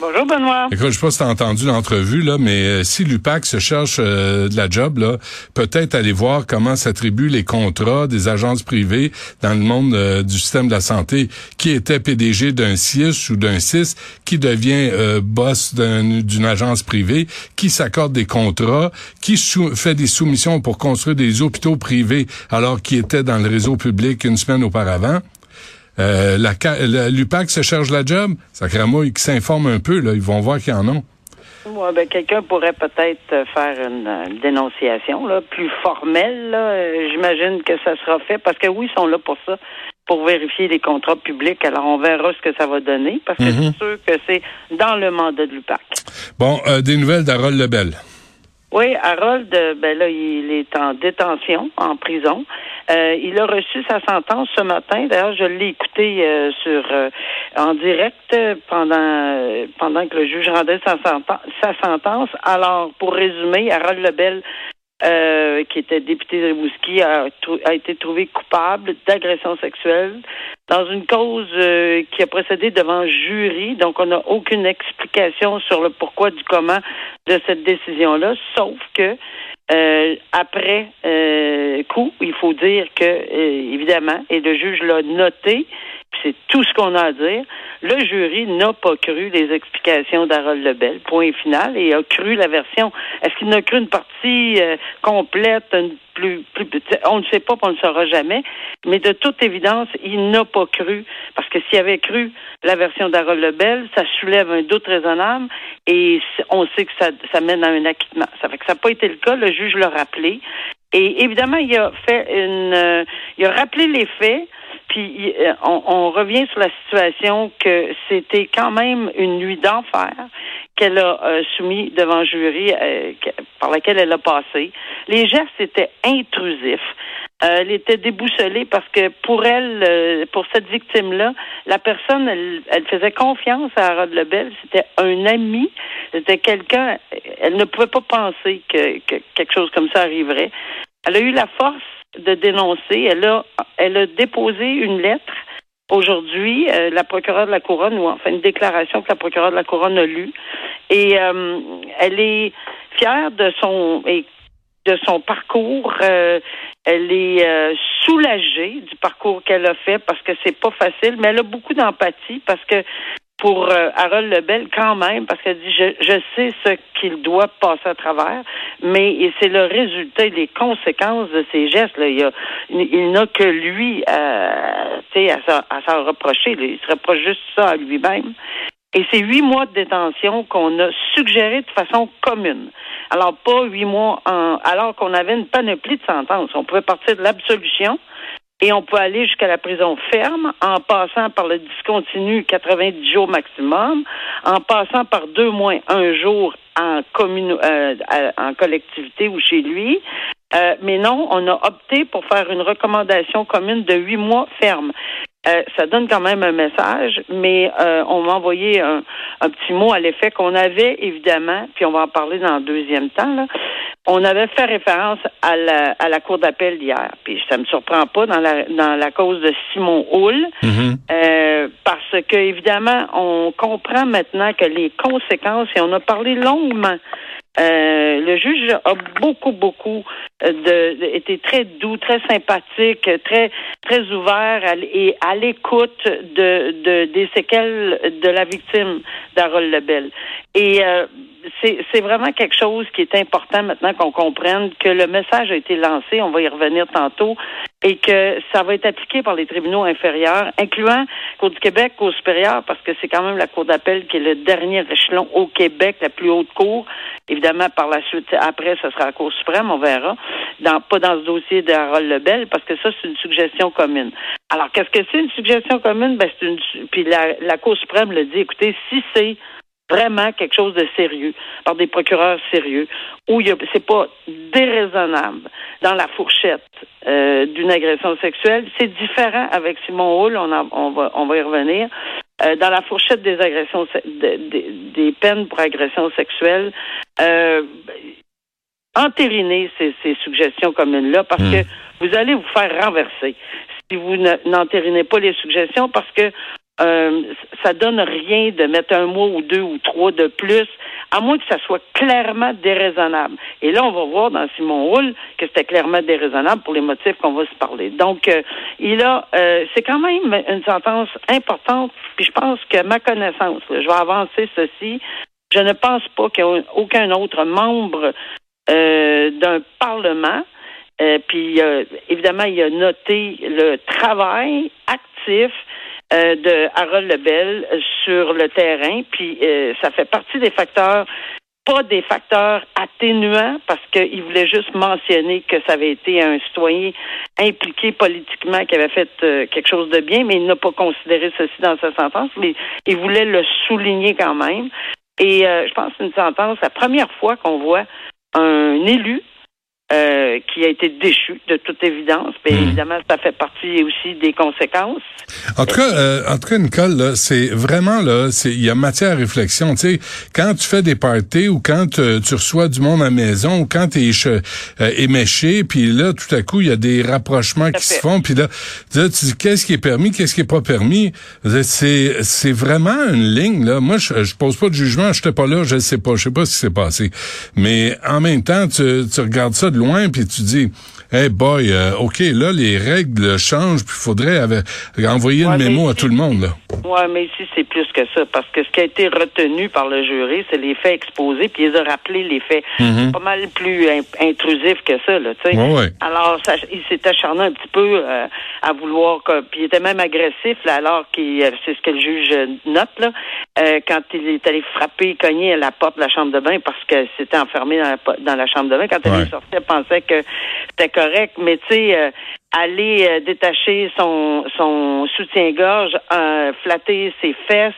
Bonjour Benoît. Écoute, je sais pas si t'as entendu l'entrevue, là, mais euh, si l'UPAC se cherche euh, de la job, là, peut-être aller voir comment s'attribuent les contrats des agences privées dans le monde euh, du système de la santé. Qui était PDG d'un CIS ou d'un CIS, qui devient boss d'un- d'une agence privée, qui s'accorde des contrats, qui fait des soumissions pour construire des hôpitaux privés alors qu'il était dans le réseau public une semaine auparavant. Euh, la, l'UPAC se cherche la job, sacrément, qui s'informent un peu, là, ils vont voir qu'ils en ont. Ouais, ben, quelqu'un pourrait peut-être euh, faire une, dénonciation là, plus formelle. là. Euh, J'imagine que ça sera fait parce que oui, ils sont là pour ça, pour vérifier les contrats publics. Alors, on verra ce que ça va donner parce que c'est sûr que c'est dans le mandat de l'UPAC. Bon, euh, des nouvelles d'Harold Lebel. Oui, Harold, euh, ben là, il est en détention, en prison. Euh, il a reçu sa sentence ce matin. D'ailleurs, je l'ai écouté euh, sur euh, en direct pendant euh, pendant que le juge rendait sa, senten- sa sentence. Alors, pour résumer, Harold Lebel, euh, qui était député de Rimouski, a, a été trouvé coupable d'agression sexuelle dans une cause euh, qui a précédé devant jury. Donc, on n'a aucune explication sur le pourquoi du comment de cette décision-là, sauf que euh, après euh, coup, il faut dire que, euh, évidemment, et le juge l'a noté, c'est tout ce qu'on a à dire, le jury n'a pas cru les explications d'Harold Lebel, point final, et a cru la version. Est-ce qu'il n'a cru une partie euh, complète, une plus, plus? On ne sait pas, on ne saura jamais, mais de toute évidence, il n'a pas cru, parce que s'il avait cru la version d'Harold Lebel, ça soulève un doute raisonnable, et on sait que ça, ça mène à un acquittement. Ça fait que ça n'a pas été le cas, le juge l'a rappelé. Et évidemment, il a fait une, euh, il a rappelé les faits, puis euh, on, revient sur la situation que c'était quand même une nuit d'enfer qu'elle a euh, soumis devant jury, euh, par laquelle elle a passé. Les gestes étaient intrusifs. Elle était déboussolée parce que pour elle, pour cette victime-là, la personne, elle, faisait confiance à Harold Lebel. C'était un ami, c'était quelqu'un. Elle ne pouvait pas penser que quelque chose comme ça arriverait. Elle a eu la force de dénoncer. Elle a, elle a déposé une lettre aujourd'hui, euh, la procureure de la couronne, ou enfin une déclaration que la procureure de la couronne a lue, et euh, elle est fière de son et de son parcours. Euh, elle est euh, soulagée du parcours qu'elle a fait parce que c'est pas facile, mais elle a beaucoup d'empathie parce que pour euh, Harold Lebel quand même, parce qu'elle dit je, je sais ce qu'il doit passer à travers, mais c'est le résultat les conséquences de ses gestes. Il, n'a que lui euh, à, s'en- à s'en reprocher. Il se reproche juste ça à lui-même. Et c'est huit mois de détention qu'on a suggéré de façon commune. Alors, pas huit mois en, alors qu'on avait une panoplie de sentences. On pouvait partir de l'absolution et on peut aller jusqu'à la prison ferme en passant par le discontinu 90 jours maximum, en passant par deux mois, un jour en, commune, euh, en collectivité ou chez lui. Euh, mais non, on a opté pour faire une recommandation commune de huit mois ferme. Euh, ça donne quand même un message, mais euh, on m'a envoyé un, un petit mot à l'effet qu'on avait évidemment, puis on va en parler dans le deuxième temps, là, on avait fait référence à la, à la cour d'appel d'hier, puis ça me surprend pas dans la, dans la cause de Simon Hull, euh, parce que évidemment, on comprend maintenant que les conséquences, et on a parlé longuement euh, le juge a beaucoup, beaucoup euh, de, de- été très doux, très sympathique, très, très ouvert à et à l'écoute de, de des séquelles de la victime d'Harold Lebel. Et euh, c'est vraiment quelque chose qui est important maintenant qu'on comprenne que le message a été lancé, on va y revenir tantôt, et que ça va être appliqué par les tribunaux inférieurs, incluant Cour du Québec, Cour supérieure, parce que c'est quand même la Cour d'appel qui est le dernier échelon au Québec, la plus haute cour. Évidemment, par la suite, après, ce sera la Cour suprême, on verra. Dans, pas dans ce dossier de Harold Lebel, parce que ça, c'est une suggestion commune. Alors, qu'est-ce que c'est une suggestion commune? Ben, c'est une, puis la, la Cour suprême le dit, écoutez, si c'est vraiment quelque chose de sérieux par des procureurs sérieux où c'est pas déraisonnable dans la fourchette euh, d'une agression sexuelle. C'est différent avec Simon Hull on, en- on va on va y revenir. Euh, dans la fourchette des agressions, des peines pour agression sexuelle, euh, entériner ces, suggestions communes-là parce hmm. que vous allez vous faire renverser si vous n'entérinez pas les suggestions parce que euh, ça donne rien de mettre un mois ou deux ou trois de plus, à moins que ça soit clairement déraisonnable. Et là, on va voir dans Simon Hull que c'était clairement déraisonnable pour les motifs qu'on va se parler. Donc, euh, il a, euh, c'est quand même une sentence importante. Puis je pense que ma connaissance, je vais avancer ceci. Je ne pense pas qu'il y ait aucun autre membre euh, d'un parlement. puis évidemment, il a noté le travail actif euh, de Harold Lebel sur le terrain, puis euh, ça fait partie des facteurs pas des facteurs atténuants parce qu'il voulait juste mentionner que ça avait été un citoyen impliqué politiquement qui avait fait euh, quelque chose de bien, mais il n'a pas considéré ceci dans sa sentence, mais il voulait le souligner quand même. Et je pense que c'est une sentence, la première fois qu'on voit un élu euh, qui a été déchu de toute évidence. Mais hmm. évidemment, ça fait partie aussi des conséquences. En tout cas, euh, en tout cas, Nicole, c'est vraiment là, c'est il y a matière à réflexion. Tu sais, quand tu fais des parties ou quand euh, tu reçois du monde à la maison ou quand tu es éméché, puis là, tout à coup, il y a des rapprochements qui se font, puis là, tu dis qu'est-ce qui est permis, qu'est-ce qui est pas permis? C'est c'est vraiment une ligne là. Moi, je, je pose pas de jugement. Je pas là, je sais pas, je sais pas ce qui s'est passé. Mais en même temps, tu, tu regardes ça loin, puis tu dis, hey boy, euh, OK, là, les règles changent, puis il faudrait envoyer le mémo à tout le monde. Oui, mais ici, c'est plus que ça, parce que ce qui a été retenu par le jury, c'est les faits exposés, puis ils ont rappelé les faits. Mm-hmm. Pas mal plus intrusif que ça, là, tu sais. Alors, ça, il s'est acharné un petit peu euh, à vouloir, puis il était même agressif, là, alors qu'il, euh, c'est ce que le juge note, là, quand il est allé frapper, cogner à la porte de la chambre de bain parce que c'était enfermé dans la, dans la chambre de bain. Quand elle est sortie, elle pensait que c'était correct, mais tu sais, euh, aller euh, détacher son, soutien-gorge, euh, flatter ses fesses,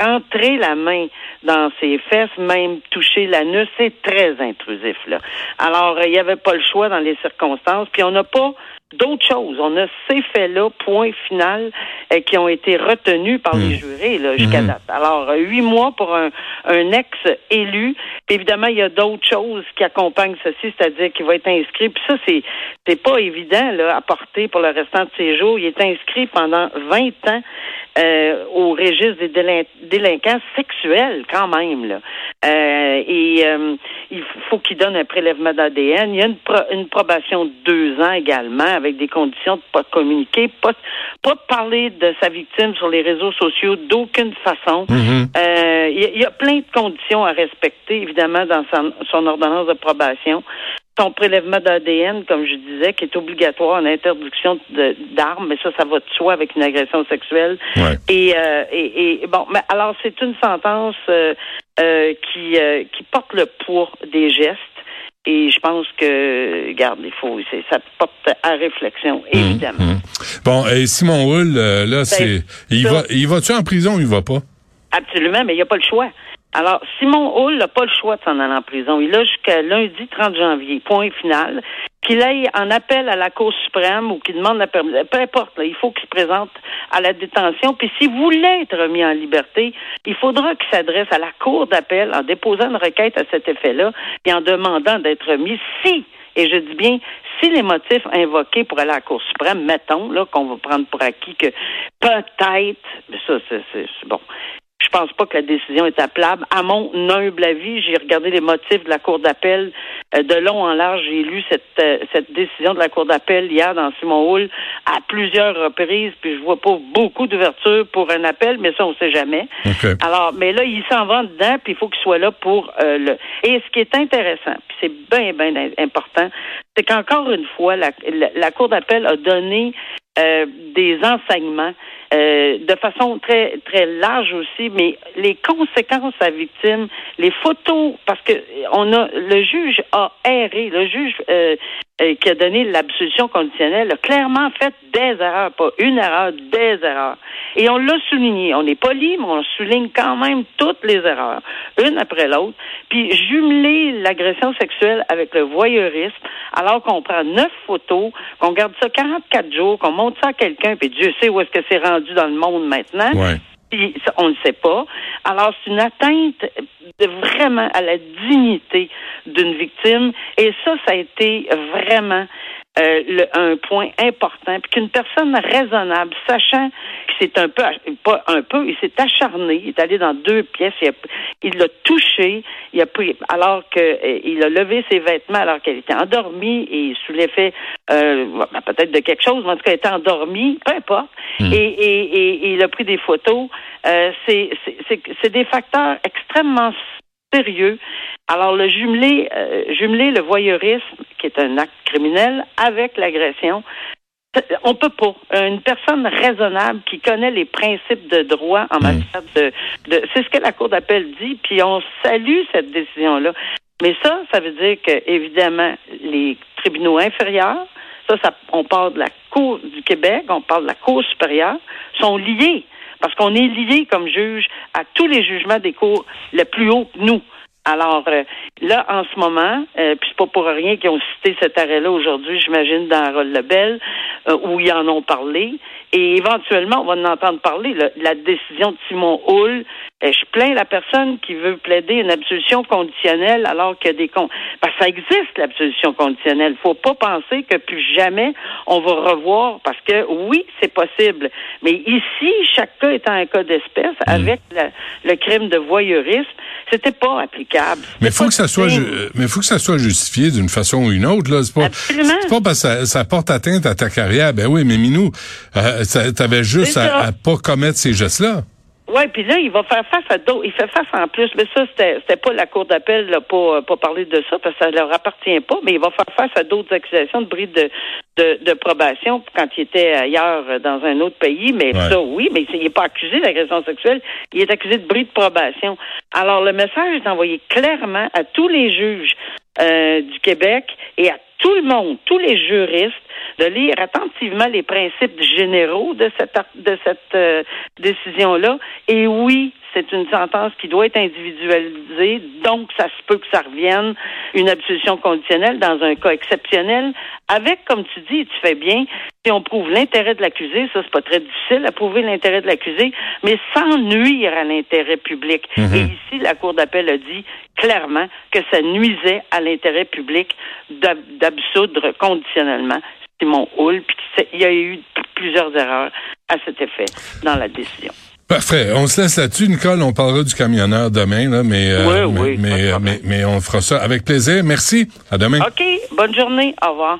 rentrer la main dans ses fesses, même toucher l'anus, c'est très intrusif. Là. Alors, il n'y avait pas le choix dans les circonstances, puis on n'a pas d'autres choses. On a ces faits-là, point final, euh, qui ont été retenus par les hmm. jurés là, jusqu'à hmm. date. Alors, huit mois pour un, un ex-élu. Évidemment, il y a d'autres choses qui accompagnent ceci, c'est-à-dire qu'il va être inscrit. Puis ça, c'est c'est pas évident là, à porter pour le restant de ses jours. Il est inscrit pendant 20 ans euh, au registre des délinquants sexuels, quand même. Là. Euh, et euh, il faut qu'il donne un prélèvement d'ADN. Il y a une, une, probation de deux ans également, avec des conditions de pas communiquer, pas, pas de parler de sa victime sur les réseaux sociaux d'aucune façon. Mm-hmm. il, y a, plein de conditions à respecter, évidemment, dans son ordonnance de probation son prélèvement d'ADN, comme je disais, qui est obligatoire en interdiction d'armes, mais ça, ça va de soi avec une agression sexuelle. Et, euh, et, et, bon, mais alors c'est une sentence euh, euh, qui qui porte le poids des gestes. Et je pense que, regarde, il faut, ça porte à réflexion, mmh, évidemment. Mmh. Bon, et Simon Hull, là, ben, c'est, il va, il va-tu en prison ou il va pas? Absolument, mais il n'y a pas le choix. Alors, Simon Hull n'a pas le choix de s'en aller en prison. Il a jusqu'à lundi 30 janvier, point final. Qu'il aille en appel à la Cour suprême ou qu'il demande la permission, peu importe, il faut qu'il se présente à la détention. Puis s'il voulait être remis en liberté, il faudra qu'il s'adresse à la Cour d'appel en déposant une requête à cet effet-là et en demandant d'être remis si et je dis bien, si les motifs invoqués pour aller à la Cour suprême, mettons, là, qu'on va prendre pour acquis que peut-être, ça, c'est bon, je pense pas que la décision est appelable. À mon humble avis, j'ai regardé les motifs de la Cour d'appel euh, de long en large. J'ai lu cette, euh, cette décision de la Cour d'appel hier dans Simon Hall à plusieurs reprises, puis je vois pas beaucoup d'ouverture pour un appel, mais ça, on sait jamais. Alors, mais là, il s'en va dedans, puis il faut qu'il soit là pour euh, le... Et ce qui est intéressant, puis c'est bien, bien important, c'est qu'encore une fois, la, la Cour d'appel a donné des enseignements euh, de façon très très large aussi, mais les conséquences à victime, les photos, parce que on a le juge a erré, le juge euh, euh, qui a donné l'absolution conditionnelle a clairement fait des erreurs, pas une erreur, des erreurs. Et on l'a souligné. On est poli, mais on souligne quand même toutes les erreurs, une après l'autre. Puis jumeler l'agression sexuelle avec le voyeurisme, alors qu'on prend neuf photos, qu'on garde ça 44 jours, qu'on montre ça à quelqu'un, puis Dieu sait où est-ce que c'est rendu dans le monde maintenant. On ne sait pas. Alors, c'est une atteinte vraiment à la dignité d'une victime. Et ça, ça a été vraiment euh, le, un point important. Puis qu'une personne raisonnable, sachant que c'est un peu, pas un peu, il s'est acharné, il est allé dans deux pièces, il l'a touché, il a pris, alors que euh, il a levé ses vêtements alors qu'elle était endormie et sous l'effet euh, ben, peut-être de quelque chose, mais en tout cas elle était endormie, peu importe. Hmm. Et, et, et, il a pris des photos. Euh, c'est des facteurs extrêmement sérieux. Alors, le jumeler, euh, jumeler le voyeurisme, qui est un acte criminel, avec l'agression, on peut pas. Une personne raisonnable qui connaît les principes de droit en hmm. matière de, de c'est ce que la Cour d'appel dit, puis on salue cette décision-là. Mais ça, ça veut dire que, évidemment, les tribunaux inférieurs, ça, ça, on parle de la Cour du Québec, on parle de la Cour supérieure, sont liés. Parce qu'on est liés comme juge à tous les jugements des cours le plus haut nous. Alors euh, là, en ce moment, euh, puis c'est pas pour rien qu'ils ont cité cet arrêt-là aujourd'hui, j'imagine, dans Harold Lebel, euh, où ils en ont parlé. Et éventuellement, on va en entendre parler. la décision de Simon Hull, euh, je plains la personne qui veut plaider une absolution conditionnelle alors qu'il y a des con... Parce que ça existe, l'absolution conditionnelle. Faut pas penser que plus jamais on va revoir, parce que oui, c'est possible. Mais ici, chaque cas étant un cas d'espèce, hmm. avec le crime de voyeurisme, c'était pas applicable. Mais faut que ça soit, mais faut que ça soit justifié d'une façon ou une autre. Là, c'est pas, c'est pas parce que ça, porte atteinte à ta carrière. Ben oui, mais Minou, euh, t'avais juste à, à pas commettre ces gestes-là. Oui, puis là, il va faire face à d'autres. Il fait face en plus, mais ça, c'était, c'était pas la Cour d'appel là, pour, pour parler de ça, parce que ça leur appartient pas, mais il va faire face à d'autres accusations de bris de, de, de probation quand il était ailleurs dans un autre pays. Mais ça, oui, mais il n'est pas accusé d'agression sexuelle, il est accusé de bris de probation. Alors, le message est envoyé clairement à tous les juges euh, du Québec et à tout le monde, tous les juristes, de lire attentivement les principes généraux de cette de cette euh, décision-là. Et oui, c'est une sentence qui doit être individualisée, donc ça se peut que ça revienne une absolution conditionnelle dans un cas exceptionnel, avec, comme tu dis, tu fais bien, si on prouve l'intérêt de l'accusé, ça c'est pas très difficile à prouver l'intérêt de l'accusé, mais sans nuire à l'intérêt public. Mhm. Et ici, la Cour d'appel a dit clairement que ça nuisait à l'intérêt public d'absoudre conditionnellement Simon Hull, puis il y a eu plusieurs erreurs à cet effet dans la décision. Parfait. On se laisse là-dessus, Nicole. On parlera du camionneur demain, là, mais, euh, mais, mais, mais, mais, on fera ça avec plaisir. Merci. À demain. OK. Bonne journée. Au revoir.